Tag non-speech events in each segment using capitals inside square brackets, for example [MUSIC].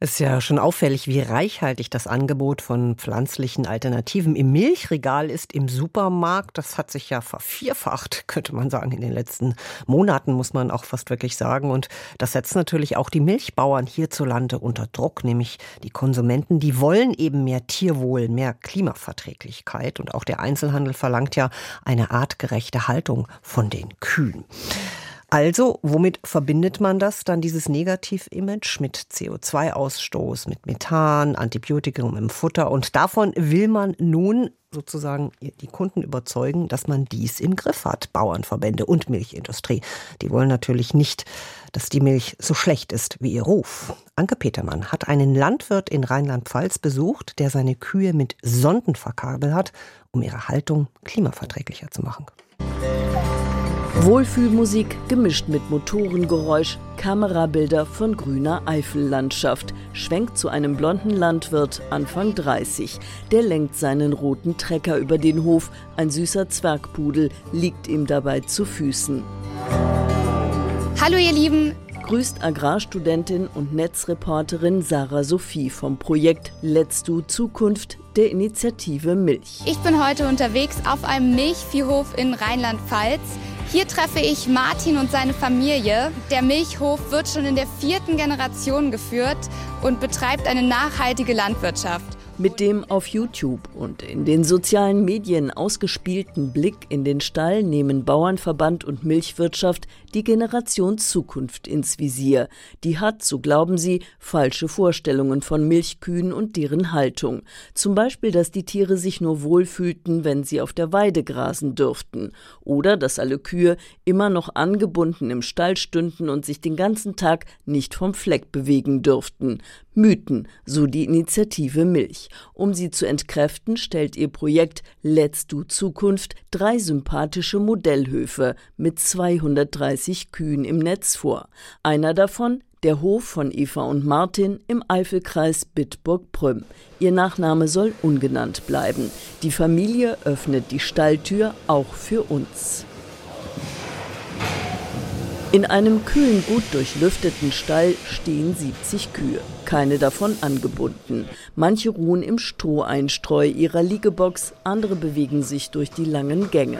es ist ja schon auffällig, wie reichhaltig das Angebot von pflanzlichen Alternativen im Milchregal ist im Supermarkt. Das hat sich ja vervierfacht, [LAUGHS] könnte man sagen, in den letzten Monaten, muss man auch fast wirklich sagen. Und das setzt natürlich auch die Milchbauern hierzulande unter Druck, nämlich die Konsumenten, die wollen eben mehr Tierwohl, mehr Klimaverträglichkeit. Und auch der Einzelhandel verlangt ja eine artgerechte Haltung von den Kühen. Also, womit verbindet man das dann, dieses Negativ-Image? Mit CO2-Ausstoß, mit Methan, Antibiotikum im Futter. Und davon will man nun sozusagen die Kunden überzeugen, dass man dies im Griff hat. Bauernverbände und Milchindustrie. Die wollen natürlich nicht, dass die Milch so schlecht ist wie ihr Ruf. Anke Petermann hat einen Landwirt in Rheinland-Pfalz besucht, der seine Kühe mit Sonden verkabelt hat, um ihre Haltung klimaverträglicher zu machen. Wohlfühlmusik gemischt mit Motorengeräusch, Kamerabilder von grüner Eifellandschaft, schwenkt zu einem blonden Landwirt Anfang 30. Der lenkt seinen roten Trecker über den Hof. Ein süßer Zwergpudel liegt ihm dabei zu Füßen. Hallo ihr Lieben, grüßt Agrarstudentin und Netzreporterin Sarah Sophie vom Projekt Let's Do Zukunft der Initiative Milch. Ich bin heute unterwegs auf einem Milchviehhof in Rheinland-Pfalz. Hier treffe ich Martin und seine Familie. Der Milchhof wird schon in der vierten Generation geführt und betreibt eine nachhaltige Landwirtschaft. Mit dem auf YouTube und in den sozialen Medien ausgespielten Blick in den Stall nehmen Bauernverband und Milchwirtschaft die Generation Zukunft ins Visier. Die hat, so glauben sie, falsche Vorstellungen von Milchkühen und deren Haltung. Zum Beispiel, dass die Tiere sich nur wohlfühlten, wenn sie auf der Weide grasen dürften. Oder dass alle Kühe immer noch angebunden im Stall stünden und sich den ganzen Tag nicht vom Fleck bewegen dürften. Mythen, so die Initiative Milch. Um sie zu entkräften, stellt ihr Projekt Let's Do Zukunft drei sympathische Modellhöfe mit 230 Kühen im Netz vor. Einer davon der Hof von Eva und Martin im Eifelkreis Bitburg-Prüm. Ihr Nachname soll ungenannt bleiben. Die Familie öffnet die Stalltür auch für uns. In einem kühlen, gut durchlüfteten Stall stehen 70 Kühe, keine davon angebunden. Manche ruhen im Stroheinstreu ihrer Liegebox, andere bewegen sich durch die langen Gänge.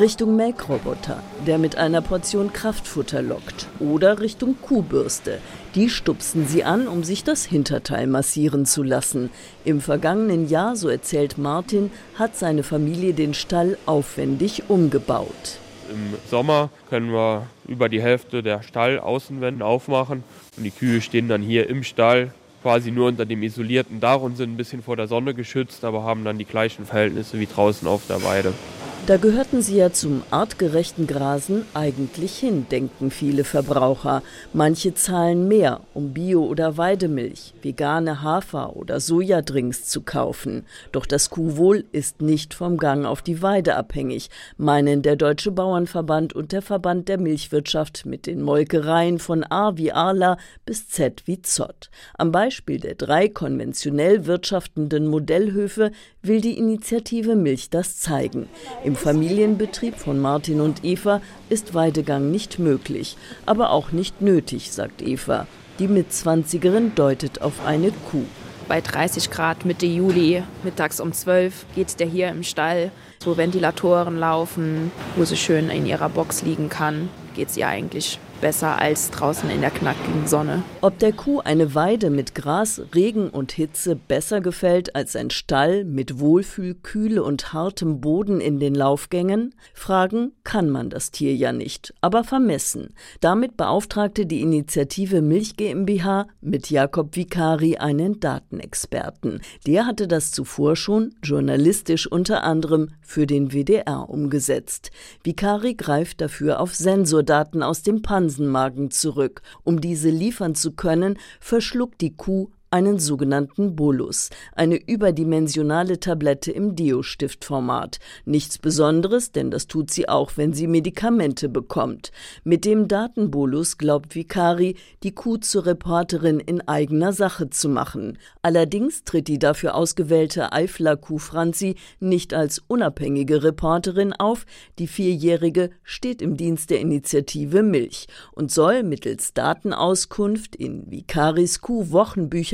Richtung Melkroboter, der mit einer Portion Kraftfutter lockt. Oder Richtung Kuhbürste. Die stupsen sie an, um sich das Hinterteil massieren zu lassen. Im vergangenen Jahr, so erzählt Martin, hat seine Familie den Stall aufwendig umgebaut. Im Sommer können wir über die Hälfte der Stallaußenwände aufmachen und die Kühe stehen dann hier im Stall quasi nur unter dem isolierten Dach und sind ein bisschen vor der Sonne geschützt, aber haben dann die gleichen Verhältnisse wie draußen auf der Weide. Da gehörten sie ja zum artgerechten Grasen eigentlich hin, denken viele Verbraucher. Manche zahlen mehr, um Bio- oder Weidemilch, vegane Hafer- oder Sojadrinks zu kaufen. Doch das Kuhwohl ist nicht vom Gang auf die Weide abhängig, meinen der Deutsche Bauernverband und der Verband der Milchwirtschaft mit den Molkereien von A wie Arla bis Z wie Zott. Am Beispiel der drei konventionell wirtschaftenden Modellhöfe will die Initiative Milch das zeigen. Im Familienbetrieb von Martin und Eva ist Weidegang nicht möglich, aber auch nicht nötig, sagt Eva. Die Mitzwanzigerin deutet auf eine Kuh. Bei 30 Grad Mitte Juli, mittags um 12, geht der hier im Stall, wo Ventilatoren laufen, wo sie schön in ihrer Box liegen kann, geht sie eigentlich besser als draußen in der knackigen Sonne. Ob der Kuh eine Weide mit Gras, Regen und Hitze besser gefällt als ein Stall mit Wohlfühl, Kühle und hartem Boden in den Laufgängen? Fragen kann man das Tier ja nicht, aber vermessen. Damit beauftragte die Initiative Milch GmbH mit Jakob Vicari einen Datenexperten. Der hatte das zuvor schon journalistisch unter anderem für den WDR umgesetzt. Vicari greift dafür auf Sensordaten aus dem Panzer Hansenmagen zurück. Um diese liefern zu können, verschluckt die Kuh einen sogenannten Bolus, eine überdimensionale Tablette im Deo-Stiftformat. Nichts Besonderes, denn das tut sie auch, wenn sie Medikamente bekommt. Mit dem Datenbolus glaubt Vicari, die Kuh zur Reporterin in eigener Sache zu machen. Allerdings tritt die dafür ausgewählte Eifler Kuh Franzi nicht als unabhängige Reporterin auf. Die Vierjährige steht im Dienst der Initiative Milch und soll mittels Datenauskunft in Vicaris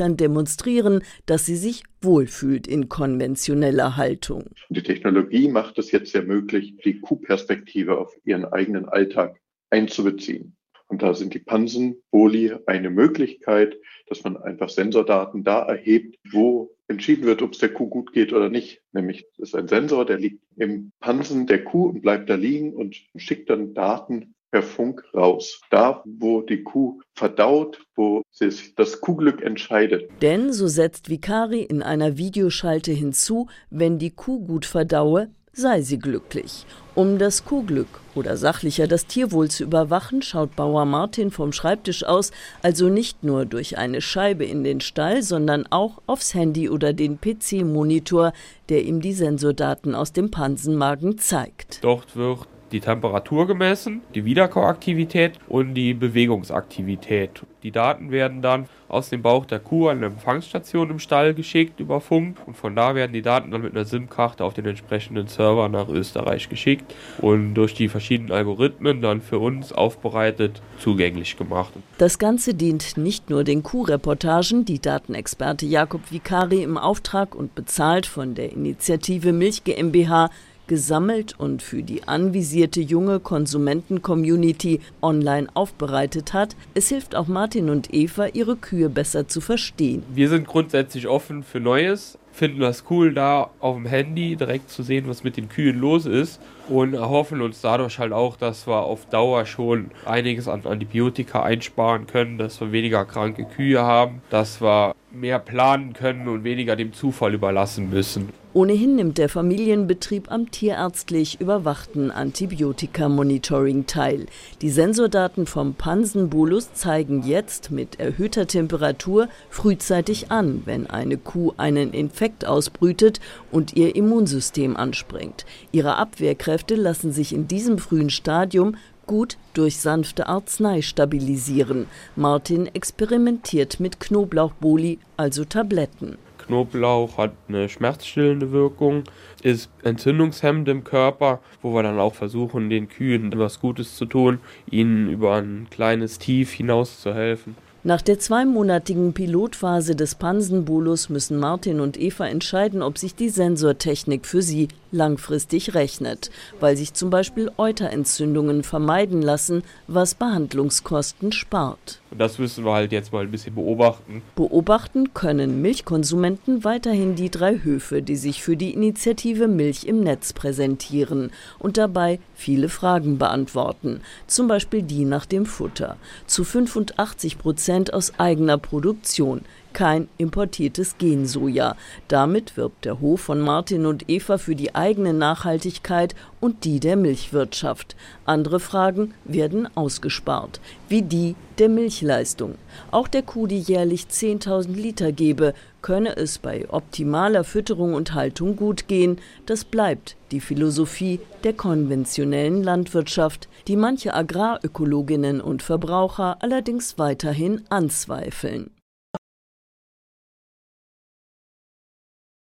Kuh-Wochenbüchern demonstrieren, dass sie sich wohlfühlt in konventioneller Haltung. Die Technologie macht es jetzt sehr möglich, die Kuhperspektive auf ihren eigenen Alltag einzubeziehen. Und da sind die Pansen, Boli eine Möglichkeit, dass man einfach Sensordaten da erhebt, wo entschieden wird, ob es der Kuh gut geht oder nicht. Nämlich ist ein Sensor, der liegt im Pansen der Kuh und bleibt da liegen und schickt dann Daten per Funk raus. Da, wo die Kuh verdaut, wo sich das Kuhglück entscheidet. Denn, so setzt Vicari in einer Videoschalte hinzu, wenn die Kuh gut verdaue, sei sie glücklich. Um das Kuhglück oder sachlicher das Tierwohl zu überwachen, schaut Bauer Martin vom Schreibtisch aus, also nicht nur durch eine Scheibe in den Stall, sondern auch aufs Handy oder den PC-Monitor, der ihm die Sensordaten aus dem Pansenmagen zeigt. Dort wird die Temperatur gemessen, die Wiederkauaktivität und die Bewegungsaktivität. Die Daten werden dann aus dem Bauch der Kuh an eine Empfangsstation im Stall geschickt über Funk und von da werden die Daten dann mit einer SIM-Karte auf den entsprechenden Server nach Österreich geschickt und durch die verschiedenen Algorithmen dann für uns aufbereitet zugänglich gemacht. Das Ganze dient nicht nur den Kuhreportagen, die Datenexperte Jakob Vicari im Auftrag und bezahlt von der Initiative Milch GmbH gesammelt und für die anvisierte junge Konsumenten-Community online aufbereitet hat. Es hilft auch Martin und Eva, ihre Kühe besser zu verstehen. Wir sind grundsätzlich offen für Neues, finden das cool, da auf dem Handy direkt zu sehen, was mit den Kühen los ist und erhoffen uns dadurch halt auch, dass wir auf Dauer schon einiges an Antibiotika einsparen können, dass wir weniger kranke Kühe haben, dass wir mehr planen können und weniger dem Zufall überlassen müssen. Ohnehin nimmt der Familienbetrieb am tierärztlich überwachten Antibiotika-Monitoring teil. Die Sensordaten vom Pansenbolus zeigen jetzt mit erhöhter Temperatur frühzeitig an, wenn eine Kuh einen Infekt ausbrütet und ihr Immunsystem anspringt. Ihre Abwehrkräfte lassen sich in diesem frühen Stadium gut durch sanfte Arznei stabilisieren. Martin experimentiert mit Knoblauchboli, also Tabletten. Knoblauch hat eine schmerzstillende Wirkung, ist entzündungshemmend im Körper, wo wir dann auch versuchen, den Kühen etwas Gutes zu tun, ihnen über ein kleines Tief hinaus zu helfen. Nach der zweimonatigen Pilotphase des Pansenbolus müssen Martin und Eva entscheiden, ob sich die Sensortechnik für sie langfristig rechnet, weil sich zum Beispiel Euterentzündungen vermeiden lassen, was Behandlungskosten spart. Und das müssen wir halt jetzt mal ein bisschen beobachten. Beobachten können Milchkonsumenten weiterhin die drei Höfe, die sich für die Initiative Milch im Netz präsentieren und dabei viele Fragen beantworten, zum Beispiel die nach dem Futter. Zu 85 Prozent aus eigener Produktion kein importiertes Gensoja. Damit wirbt der Hof von Martin und Eva für die eigene Nachhaltigkeit und die der Milchwirtschaft. Andere Fragen werden ausgespart, wie die der Milchleistung. Auch der Kuh, die jährlich 10.000 Liter gebe, könne es bei optimaler Fütterung und Haltung gut gehen. Das bleibt die Philosophie der konventionellen Landwirtschaft, die manche Agrarökologinnen und Verbraucher allerdings weiterhin anzweifeln.